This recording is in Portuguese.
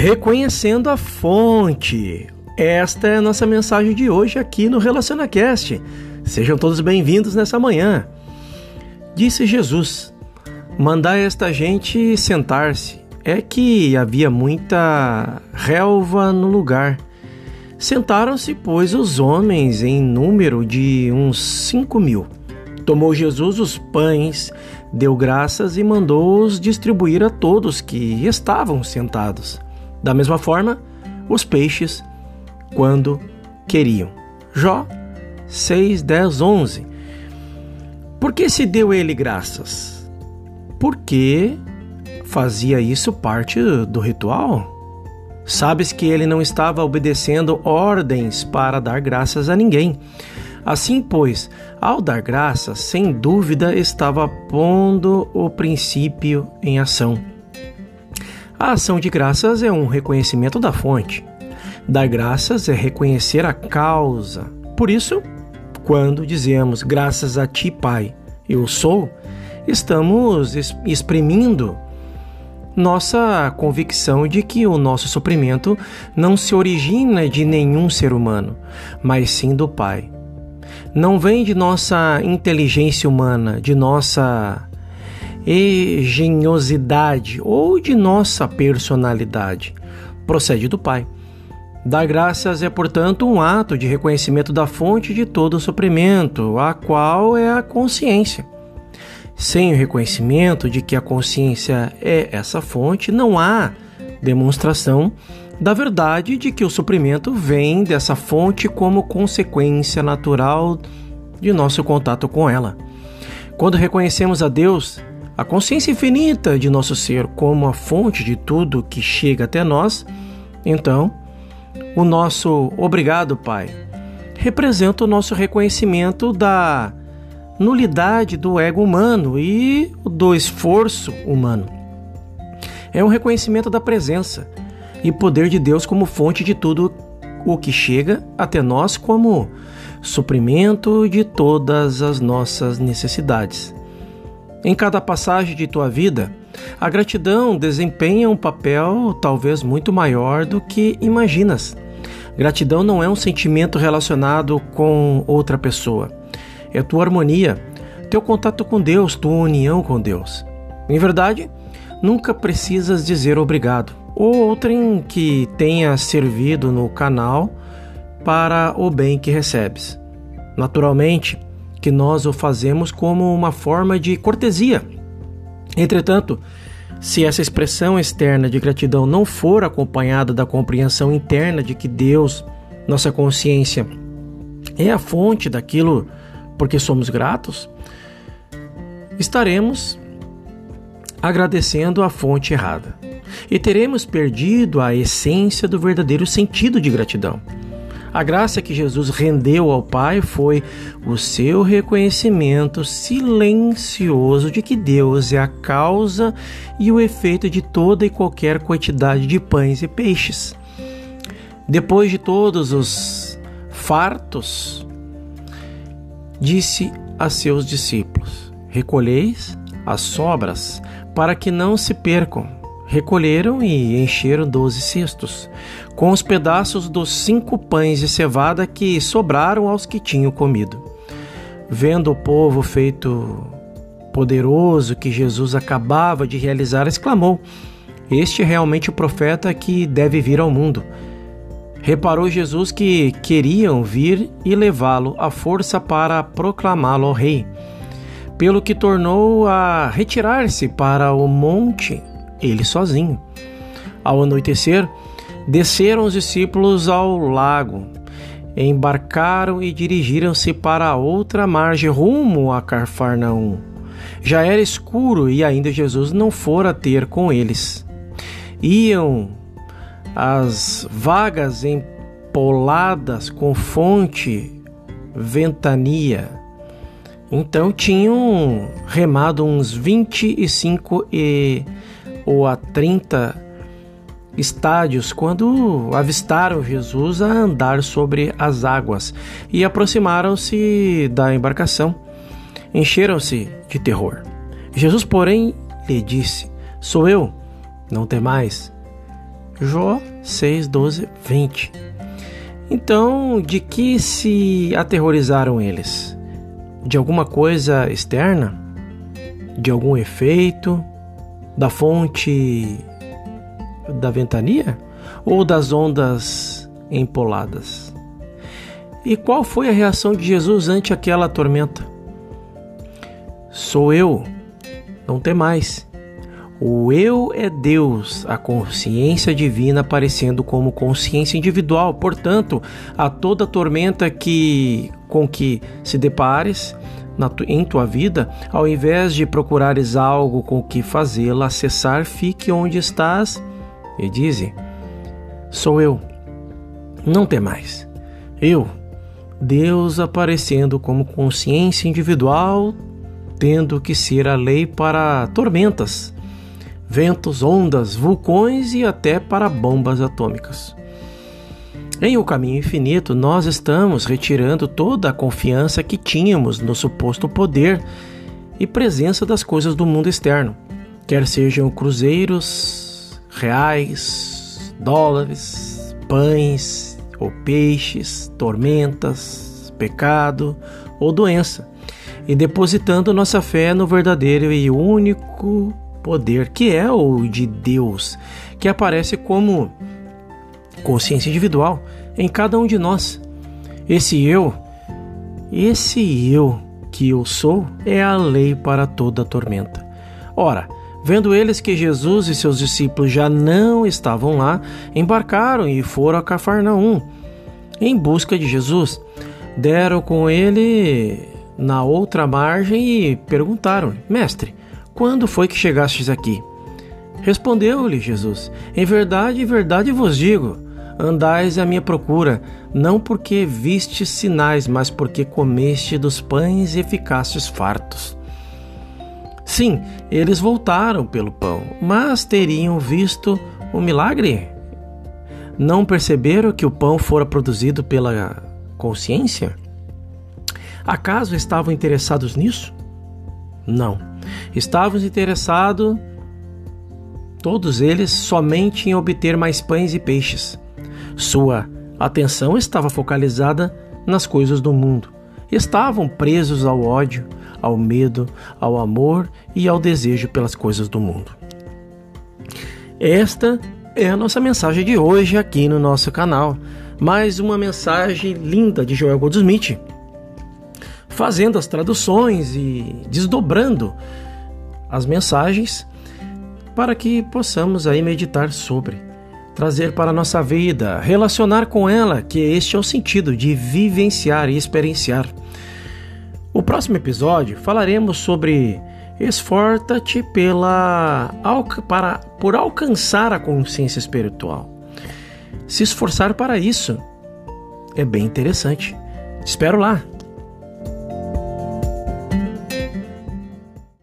Reconhecendo a fonte. Esta é a nossa mensagem de hoje aqui no RelacionaCast. Sejam todos bem-vindos nessa manhã. Disse Jesus: Mandai esta gente sentar-se. É que havia muita relva no lugar. Sentaram-se, pois, os homens em número de uns cinco mil. Tomou Jesus os pães, deu graças e mandou-os distribuir a todos que estavam sentados. Da mesma forma, os peixes, quando queriam. Jó 6, 10, 11. Por que se deu ele graças? Porque fazia isso parte do ritual? Sabes que ele não estava obedecendo ordens para dar graças a ninguém. Assim, pois, ao dar graças, sem dúvida estava pondo o princípio em ação. A ação de graças é um reconhecimento da fonte. Dar graças é reconhecer a causa. Por isso, quando dizemos graças a ti, Pai, eu sou, estamos exprimindo nossa convicção de que o nosso suprimento não se origina de nenhum ser humano, mas sim do Pai. Não vem de nossa inteligência humana, de nossa engenhosidade ou de nossa personalidade. Procede do Pai. Dar graças é, portanto, um ato de reconhecimento da fonte de todo o suprimento, a qual é a consciência. Sem o reconhecimento de que a consciência é essa fonte, não há demonstração da verdade de que o suprimento vem dessa fonte como consequência natural de nosso contato com ela. Quando reconhecemos a Deus a consciência infinita de nosso ser como a fonte de tudo que chega até nós, então, o nosso obrigado, Pai, representa o nosso reconhecimento da nulidade do ego humano e do esforço humano. É um reconhecimento da presença e poder de Deus como fonte de tudo o que chega até nós como suprimento de todas as nossas necessidades. Em cada passagem de tua vida, a gratidão desempenha um papel talvez muito maior do que imaginas. Gratidão não é um sentimento relacionado com outra pessoa. É tua harmonia, teu contato com Deus, tua união com Deus. Em verdade, nunca precisas dizer obrigado ou outrem que tenha servido no canal para o bem que recebes. Naturalmente, que nós o fazemos como uma forma de cortesia. Entretanto, se essa expressão externa de gratidão não for acompanhada da compreensão interna de que Deus, nossa consciência, é a fonte daquilo porque somos gratos, estaremos agradecendo a fonte errada e teremos perdido a essência do verdadeiro sentido de gratidão. A graça que Jesus rendeu ao Pai foi o seu reconhecimento silencioso de que Deus é a causa e o efeito de toda e qualquer quantidade de pães e peixes. Depois de todos os fartos, disse a seus discípulos: Recolheis as sobras para que não se percam Recolheram e encheram doze cestos, com os pedaços dos cinco pães de cevada que sobraram aos que tinham comido. Vendo o povo feito poderoso que Jesus acabava de realizar, exclamou: Este é realmente o profeta que deve vir ao mundo. Reparou Jesus que queriam vir e levá-lo à força para proclamá-lo rei, pelo que tornou a retirar-se para o monte ele sozinho. Ao anoitecer, desceram os discípulos ao lago, embarcaram e dirigiram-se para a outra margem rumo a Carfarnaum. Já era escuro e ainda Jesus não fora ter com eles. Iam as vagas empoladas com fonte ventania. Então tinham remado uns vinte e cinco e ou a 30 estádios quando avistaram Jesus a andar sobre as águas e aproximaram-se da embarcação. Encheram-se de terror. Jesus, porém, lhe disse: Sou eu, não temais. Jó 6, 12, 20. Então, de que se aterrorizaram eles? De alguma coisa externa? De algum efeito? Da fonte da ventania? Ou das ondas empoladas? E qual foi a reação de Jesus ante aquela tormenta? Sou eu, não tem mais. O eu é Deus, a consciência divina aparecendo como consciência individual. Portanto, a toda tormenta que com que se depares tu, em tua vida, ao invés de procurares algo com que fazê-la cessar, fique onde estás e dize: Sou eu, não tem mais. Eu, Deus aparecendo como consciência individual, tendo que ser a lei para tormentas ventos, ondas, vulcões e até para bombas atômicas. Em O Caminho Infinito, nós estamos retirando toda a confiança que tínhamos no suposto poder e presença das coisas do mundo externo, quer sejam cruzeiros, reais, dólares, pães ou peixes, tormentas, pecado ou doença, e depositando nossa fé no verdadeiro e único poder, que é o de Deus, que aparece como consciência individual em cada um de nós. Esse eu, esse eu que eu sou, é a lei para toda tormenta. Ora, vendo eles que Jesus e seus discípulos já não estavam lá, embarcaram e foram a Cafarnaum em busca de Jesus. Deram com ele na outra margem e perguntaram: Mestre, quando foi que chegastes aqui? Respondeu-lhe Jesus: Em verdade, em verdade vos digo: andais à minha procura, não porque vistes sinais, mas porque comeste dos pães e ficastes fartos. Sim, eles voltaram pelo pão, mas teriam visto o milagre? Não perceberam que o pão fora produzido pela consciência? Acaso estavam interessados nisso? Não. Estavam interessados, todos eles, somente em obter mais pães e peixes. Sua atenção estava focalizada nas coisas do mundo. Estavam presos ao ódio, ao medo, ao amor e ao desejo pelas coisas do mundo. Esta é a nossa mensagem de hoje aqui no nosso canal. Mais uma mensagem linda de Joel Goldsmith fazendo as traduções e desdobrando as mensagens para que possamos aí meditar sobre, trazer para a nossa vida, relacionar com ela, que este é o sentido de vivenciar e experienciar. O próximo episódio falaremos sobre esforça-te pela para por alcançar a consciência espiritual. Se esforçar para isso é bem interessante. Espero lá.